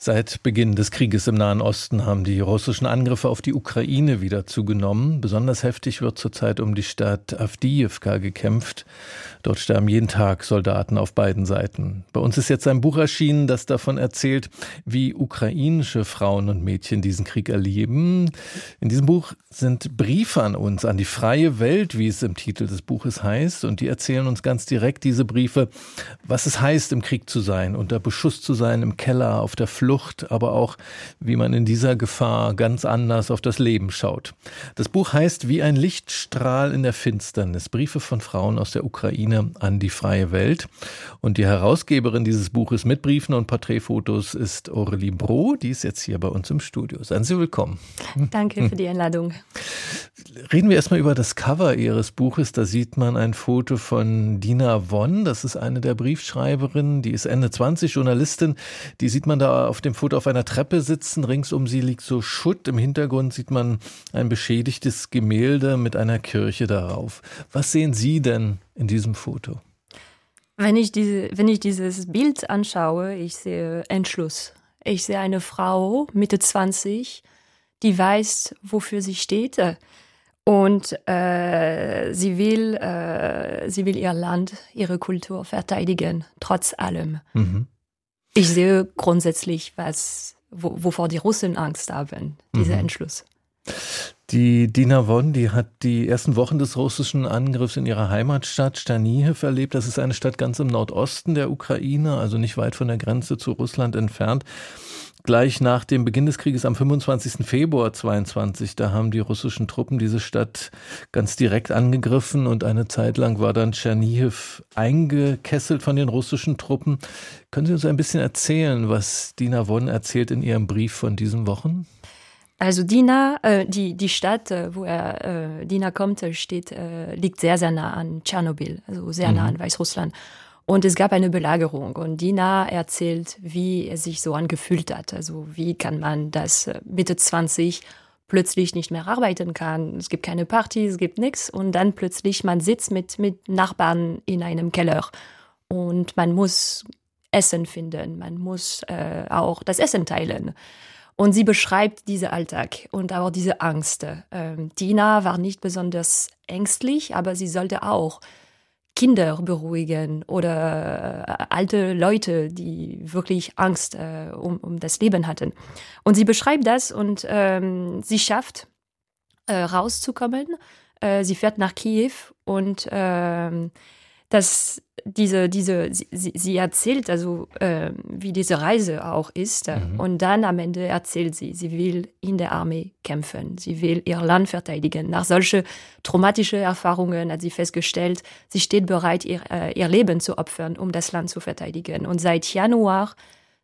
Seit Beginn des Krieges im Nahen Osten haben die russischen Angriffe auf die Ukraine wieder zugenommen. Besonders heftig wird zurzeit um die Stadt Avdiivka gekämpft. Dort sterben jeden Tag Soldaten auf beiden Seiten. Bei uns ist jetzt ein Buch erschienen, das davon erzählt, wie ukrainische Frauen und Mädchen diesen Krieg erleben. In diesem Buch sind Briefe an uns, an die freie Welt, wie es im Titel des Buches heißt. Und die erzählen uns ganz direkt diese Briefe, was es heißt, im Krieg zu sein, unter Beschuss zu sein, im Keller, auf der Flucht Flucht, aber auch, wie man in dieser Gefahr ganz anders auf das Leben schaut. Das Buch heißt Wie ein Lichtstrahl in der Finsternis. Briefe von Frauen aus der Ukraine an die freie Welt. Und die Herausgeberin dieses Buches mit Briefen und Porträtfotos ist Aurelie Bro. Die ist jetzt hier bei uns im Studio. Seien Sie willkommen. Danke für die Einladung. Reden wir erstmal über das Cover Ihres Buches. Da sieht man ein Foto von Dina Wonn. Das ist eine der Briefschreiberinnen. Die ist Ende 20, Journalistin. Die sieht man da auf auf dem Foto auf einer Treppe sitzen. Rings um sie liegt so Schutt. Im Hintergrund sieht man ein beschädigtes Gemälde mit einer Kirche darauf. Was sehen Sie denn in diesem Foto? Wenn ich, diese, wenn ich dieses Bild anschaue, ich sehe Entschluss. Ich sehe eine Frau, Mitte 20, die weiß, wofür sie steht. Und äh, sie, will, äh, sie will ihr Land, ihre Kultur verteidigen, trotz allem. Mhm. Ich sehe grundsätzlich, was, wovor die Russen Angst haben, dieser mhm. Entschluss. Die Dina Won, die hat die ersten Wochen des russischen Angriffs in ihrer Heimatstadt Sternihiv erlebt. Das ist eine Stadt ganz im Nordosten der Ukraine, also nicht weit von der Grenze zu Russland entfernt gleich nach dem Beginn des Krieges am 25. Februar 22, da haben die russischen Truppen diese Stadt ganz direkt angegriffen und eine Zeit lang war dann Tschernihiv eingekesselt von den russischen Truppen. Können Sie uns ein bisschen erzählen, was Dina Won erzählt in ihrem Brief von diesen Wochen? Also Dina, äh, die, die Stadt, äh, wo er, äh, Dina kommt, steht, äh, liegt sehr, sehr nah an Tschernobyl, also sehr nah mhm. an Weißrussland. Und es gab eine Belagerung und Dina erzählt, wie er sich so angefühlt hat. Also wie kann man das äh, Mitte 20 plötzlich nicht mehr arbeiten kann. Es gibt keine Party, es gibt nichts und dann plötzlich man sitzt mit, mit Nachbarn in einem Keller und man muss Essen finden, man muss äh, auch das Essen teilen. Und sie beschreibt diesen Alltag und auch diese Angst. Ähm, Dina war nicht besonders ängstlich, aber sie sollte auch Kinder beruhigen oder äh, alte Leute, die wirklich Angst äh, um, um das Leben hatten. Und sie beschreibt das und ähm, sie schafft, äh, rauszukommen. Äh, sie fährt nach Kiew und ähm, dass diese, diese, sie, sie erzählt also, äh, wie diese Reise auch ist. Mhm. Und dann am Ende erzählt sie, sie will in der Armee kämpfen. Sie will ihr Land verteidigen. Nach solchen traumatischen Erfahrungen hat sie festgestellt, sie steht bereit, ihr, äh, ihr Leben zu opfern, um das Land zu verteidigen. Und seit Januar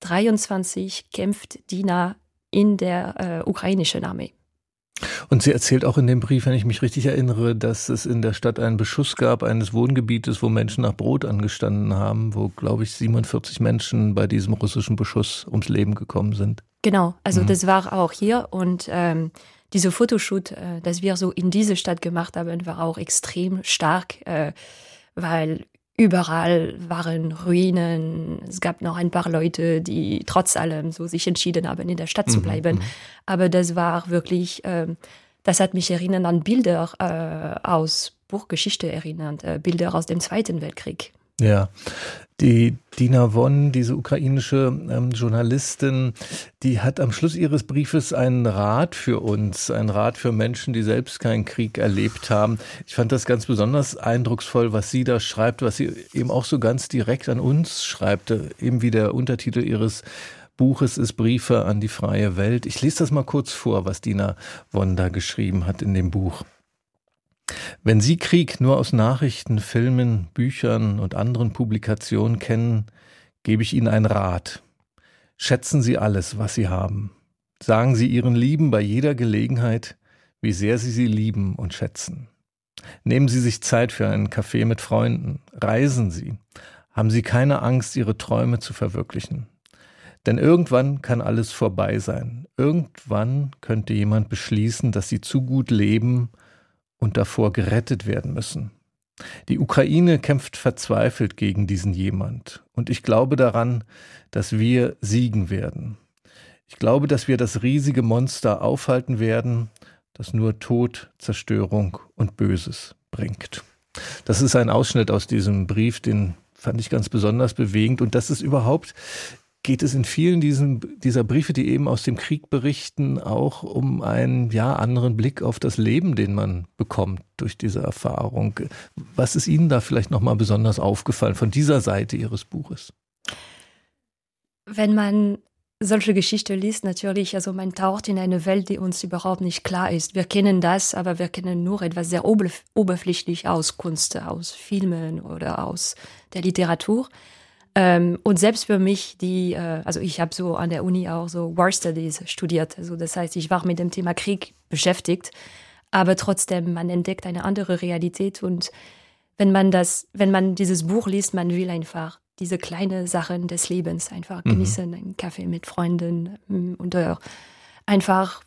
23 kämpft Dina in der äh, ukrainischen Armee. Und sie erzählt auch in dem Brief, wenn ich mich richtig erinnere, dass es in der Stadt einen Beschuss gab eines Wohngebietes, wo Menschen nach Brot angestanden haben, wo, glaube ich, 47 Menschen bei diesem russischen Beschuss ums Leben gekommen sind. Genau, also mhm. das war auch hier und ähm, diese Fotoshoot, äh, das wir so in diese Stadt gemacht haben, war auch extrem stark, äh, weil Überall waren Ruinen. Es gab noch ein paar Leute, die trotz allem so sich entschieden haben, in der Stadt zu mhm, bleiben. Mhm, Aber das war wirklich, äh, das hat mich erinnert an Bilder äh, aus Buchgeschichte erinnert, äh, Bilder aus dem Zweiten Weltkrieg. Ja, die Dina Won, diese ukrainische ähm, Journalistin, die hat am Schluss ihres Briefes einen Rat für uns, einen Rat für Menschen, die selbst keinen Krieg erlebt haben. Ich fand das ganz besonders eindrucksvoll, was sie da schreibt, was sie eben auch so ganz direkt an uns schreibt, eben wie der Untertitel ihres Buches ist Briefe an die freie Welt. Ich lese das mal kurz vor, was Dina Won da geschrieben hat in dem Buch. Wenn Sie Krieg nur aus Nachrichten, Filmen, Büchern und anderen Publikationen kennen, gebe ich Ihnen einen Rat. Schätzen Sie alles, was Sie haben. Sagen Sie Ihren Lieben bei jeder Gelegenheit, wie sehr Sie sie lieben und schätzen. Nehmen Sie sich Zeit für einen Kaffee mit Freunden. Reisen Sie. Haben Sie keine Angst, Ihre Träume zu verwirklichen. Denn irgendwann kann alles vorbei sein. Irgendwann könnte jemand beschließen, dass Sie zu gut leben und davor gerettet werden müssen. Die Ukraine kämpft verzweifelt gegen diesen jemand. Und ich glaube daran, dass wir siegen werden. Ich glaube, dass wir das riesige Monster aufhalten werden, das nur Tod, Zerstörung und Böses bringt. Das ist ein Ausschnitt aus diesem Brief, den fand ich ganz besonders bewegend. Und das ist überhaupt geht es in vielen diesen, dieser Briefe, die eben aus dem Krieg berichten, auch um einen ja, anderen Blick auf das Leben, den man bekommt durch diese Erfahrung. Was ist Ihnen da vielleicht nochmal besonders aufgefallen von dieser Seite Ihres Buches? Wenn man solche Geschichte liest, natürlich, also man taucht in eine Welt, die uns überhaupt nicht klar ist. Wir kennen das, aber wir kennen nur etwas sehr oberflächlich aus Kunst, aus Filmen oder aus der Literatur. Ähm, und selbst für mich, die, äh, also ich habe so an der Uni auch so War Studies studiert. Also das heißt, ich war mit dem Thema Krieg beschäftigt, aber trotzdem, man entdeckt eine andere Realität und wenn man das, wenn man dieses Buch liest, man will einfach diese kleinen Sachen des Lebens einfach mhm. genießen, einen Kaffee mit Freunden mm, und einfach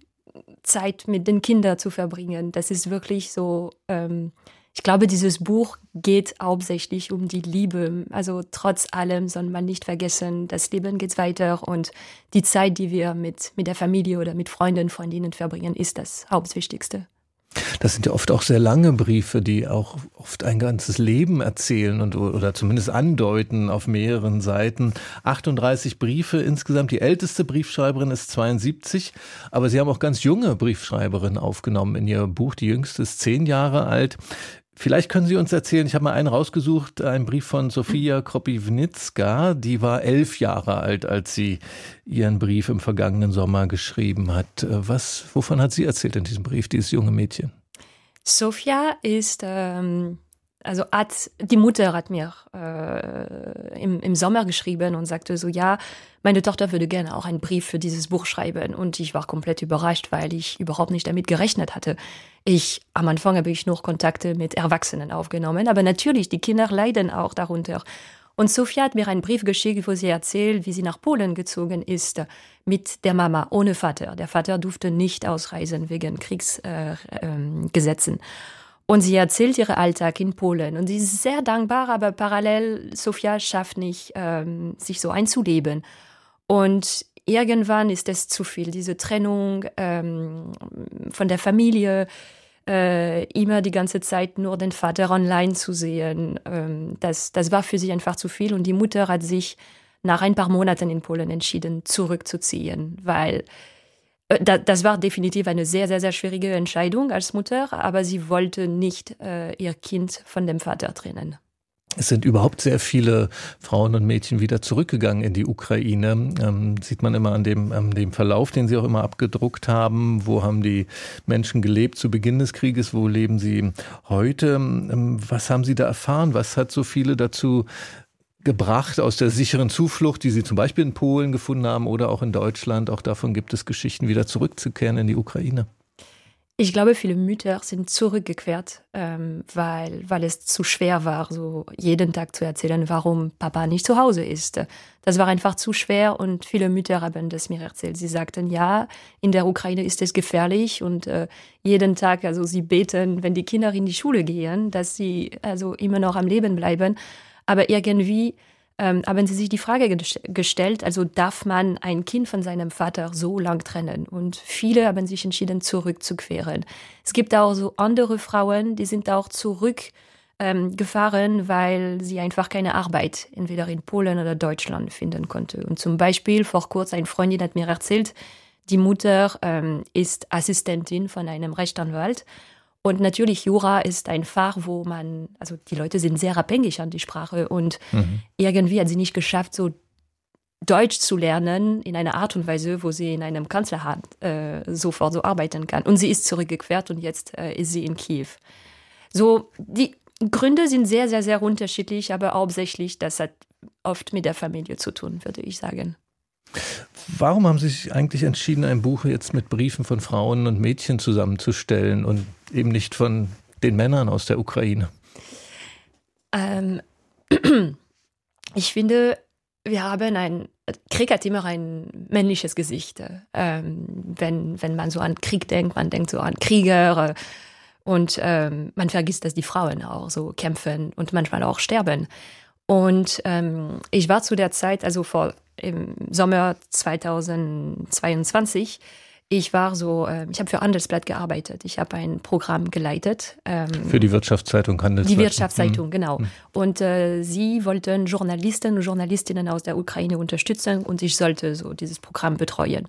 Zeit mit den Kindern zu verbringen. Das ist wirklich so ähm, ich glaube, dieses Buch geht hauptsächlich um die Liebe. Also trotz allem soll man nicht vergessen, das Leben geht weiter und die Zeit, die wir mit, mit der Familie oder mit Freunden, Freundinnen verbringen, ist das Hauptwichtigste. Das sind ja oft auch sehr lange Briefe, die auch oft ein ganzes Leben erzählen und oder zumindest andeuten auf mehreren Seiten. 38 Briefe insgesamt. Die älteste Briefschreiberin ist 72, aber Sie haben auch ganz junge Briefschreiberinnen aufgenommen in Ihr Buch. Die jüngste ist zehn Jahre alt. Vielleicht können Sie uns erzählen, ich habe mal einen rausgesucht, einen Brief von Sofia Kropivnicka, die war elf Jahre alt, als sie ihren Brief im vergangenen Sommer geschrieben hat. Was, wovon hat sie erzählt in diesem Brief, dieses junge Mädchen? Sofia ist ähm, also hat, die Mutter hat mir äh, im, im Sommer geschrieben und sagte so, ja, meine Tochter würde gerne auch einen Brief für dieses Buch schreiben. Und ich war komplett überrascht, weil ich überhaupt nicht damit gerechnet hatte. Ich, am Anfang habe ich noch Kontakte mit Erwachsenen aufgenommen, aber natürlich, die Kinder leiden auch darunter. Und Sophia hat mir einen Brief geschickt, wo sie erzählt, wie sie nach Polen gezogen ist mit der Mama, ohne Vater. Der Vater durfte nicht ausreisen wegen Kriegsgesetzen. Äh, äh, und sie erzählt ihren Alltag in Polen. Und sie ist sehr dankbar, aber parallel, Sophia schafft nicht, ähm, sich so einzuleben. Und irgendwann ist es zu viel, diese Trennung ähm, von der Familie, äh, immer die ganze Zeit nur den Vater online zu sehen. Ähm, das, das war für sie einfach zu viel. Und die Mutter hat sich nach ein paar Monaten in Polen entschieden, zurückzuziehen, weil das war definitiv eine sehr, sehr, sehr schwierige Entscheidung als Mutter, aber sie wollte nicht äh, ihr Kind von dem Vater trennen. Es sind überhaupt sehr viele Frauen und Mädchen wieder zurückgegangen in die Ukraine. Ähm, sieht man immer an dem, an dem Verlauf, den Sie auch immer abgedruckt haben. Wo haben die Menschen gelebt zu Beginn des Krieges? Wo leben sie heute? Ähm, was haben Sie da erfahren? Was hat so viele dazu gebracht aus der sicheren Zuflucht, die sie zum Beispiel in Polen gefunden haben oder auch in Deutschland. Auch davon gibt es Geschichten, wieder zurückzukehren in die Ukraine. Ich glaube, viele Mütter sind zurückgekehrt, ähm, weil, weil es zu schwer war, so jeden Tag zu erzählen, warum Papa nicht zu Hause ist. Das war einfach zu schwer und viele Mütter haben das mir erzählt. Sie sagten, ja, in der Ukraine ist es gefährlich und äh, jeden Tag, also sie beten, wenn die Kinder in die Schule gehen, dass sie also immer noch am Leben bleiben. Aber irgendwie ähm, haben sie sich die Frage gestellt, also darf man ein Kind von seinem Vater so lang trennen? Und viele haben sich entschieden, zurückzukehren. Es gibt auch so andere Frauen, die sind auch zurückgefahren, ähm, weil sie einfach keine Arbeit entweder in Polen oder Deutschland finden konnte. Und zum Beispiel vor kurzem eine Freundin hat mir erzählt, die Mutter ähm, ist Assistentin von einem Rechtsanwalt und natürlich, Jura ist ein Fach, wo man, also die Leute sind sehr abhängig an die Sprache und mhm. irgendwie hat sie nicht geschafft, so Deutsch zu lernen in einer Art und Weise, wo sie in einem Kanzlerhand äh, sofort so arbeiten kann. Und sie ist zurückgekehrt und jetzt äh, ist sie in Kiew. So, die Gründe sind sehr, sehr, sehr unterschiedlich, aber hauptsächlich, das hat oft mit der Familie zu tun, würde ich sagen. Warum haben Sie sich eigentlich entschieden, ein Buch jetzt mit Briefen von Frauen und Mädchen zusammenzustellen und eben nicht von den Männern aus der Ukraine? Ähm, ich finde, wir haben ein Krieg hat immer ein männliches Gesicht. Ähm, wenn, wenn man so an Krieg denkt, man denkt so an Krieger, Und ähm, man vergisst, dass die Frauen auch so kämpfen und manchmal auch sterben. Und ähm, ich war zu der Zeit, also vor im Sommer 2022, ich war so, äh, ich habe für Handelsblatt gearbeitet. Ich habe ein Programm geleitet. Ähm, für die Wirtschaftszeitung Handelsblatt. Die Wirtschaftszeitung, mhm. genau. Mhm. Und äh, sie wollten Journalisten und Journalistinnen aus der Ukraine unterstützen und ich sollte so dieses Programm betreuen.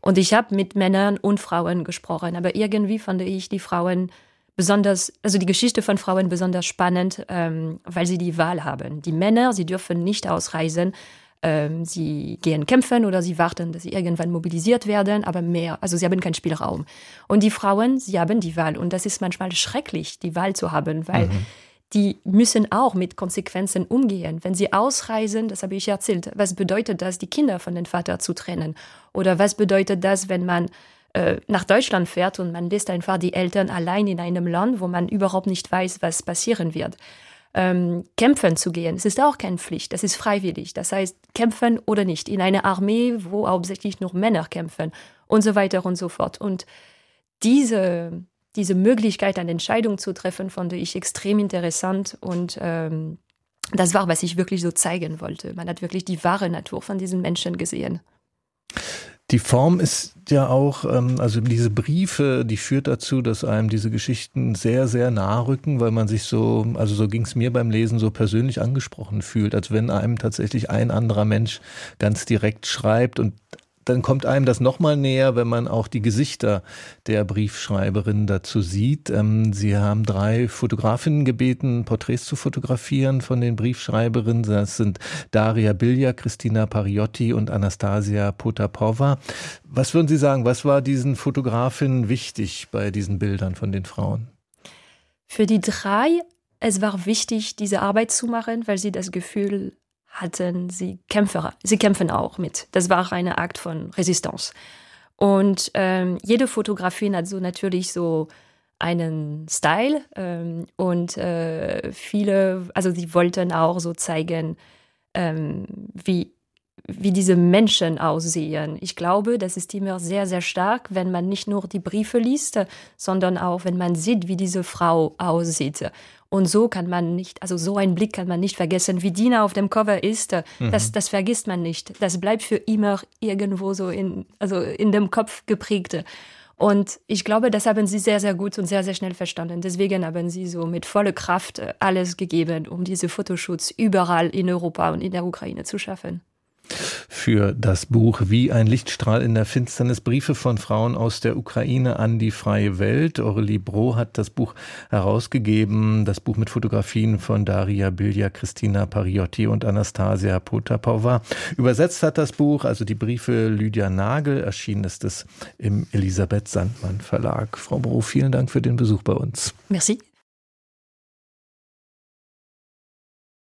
Und ich habe mit Männern und Frauen gesprochen, aber irgendwie fand ich die Frauen besonders, also die Geschichte von Frauen besonders spannend, ähm, weil sie die Wahl haben. Die Männer, sie dürfen nicht ausreisen, ähm, sie gehen kämpfen oder sie warten, dass sie irgendwann mobilisiert werden, aber mehr, also sie haben keinen Spielraum. Und die Frauen, sie haben die Wahl und das ist manchmal schrecklich, die Wahl zu haben, weil mhm. die müssen auch mit Konsequenzen umgehen. Wenn sie ausreisen, das habe ich erzählt, was bedeutet das, die Kinder von den Vater zu trennen? Oder was bedeutet das, wenn man äh, nach Deutschland fährt und man lässt einfach die Eltern allein in einem Land, wo man überhaupt nicht weiß, was passieren wird? Ähm, kämpfen zu gehen. Es ist auch keine Pflicht, das ist freiwillig. Das heißt, kämpfen oder nicht. In einer Armee, wo hauptsächlich nur Männer kämpfen und so weiter und so fort. Und diese, diese Möglichkeit, eine Entscheidung zu treffen, fand ich extrem interessant und ähm, das war, was ich wirklich so zeigen wollte. Man hat wirklich die wahre Natur von diesen Menschen gesehen. Die Form ist ja auch, ähm, also diese Briefe, die führt dazu, dass einem diese Geschichten sehr, sehr nahe rücken, weil man sich so, also so ging es mir beim Lesen, so persönlich angesprochen fühlt, als wenn einem tatsächlich ein anderer Mensch ganz direkt schreibt und dann kommt einem das nochmal näher, wenn man auch die Gesichter der Briefschreiberin dazu sieht. Ähm, Sie haben drei Fotografinnen gebeten, Porträts zu fotografieren von den Briefschreiberinnen. Das sind Daria Bilja, Christina Pariotti und Anastasia Potapova. Was würden Sie sagen, was war diesen Fotografinnen wichtig bei diesen Bildern von den Frauen? Für die drei, es war wichtig, diese Arbeit zu machen, weil sie das Gefühl hatten sie Kämpfer. Sie kämpfen auch mit. Das war eine Akt von Resistance. Und ähm, jede Fotografie hat so natürlich so einen Style ähm, und äh, viele, also sie wollten auch so zeigen, ähm, wie wie diese Menschen aussehen. Ich glaube, das ist immer sehr, sehr stark, wenn man nicht nur die Briefe liest, sondern auch, wenn man sieht, wie diese Frau aussieht. Und so kann man nicht, also so ein Blick kann man nicht vergessen, wie Dina auf dem Cover ist. Mhm. Das, das vergisst man nicht. Das bleibt für immer irgendwo so in, also in dem Kopf geprägt. Und ich glaube, das haben sie sehr, sehr gut und sehr, sehr schnell verstanden. Deswegen haben sie so mit voller Kraft alles gegeben, um diese Fotoschutz überall in Europa und in der Ukraine zu schaffen für das Buch Wie ein Lichtstrahl in der Finsternis Briefe von Frauen aus der Ukraine an die freie Welt. Aurelie Bro hat das Buch herausgegeben, das Buch mit Fotografien von Daria Bilja, Christina Pariotti und Anastasia Potapova. Übersetzt hat das Buch, also die Briefe Lydia Nagel, erschienen ist es im Elisabeth Sandmann Verlag. Frau Bro, vielen Dank für den Besuch bei uns. Merci.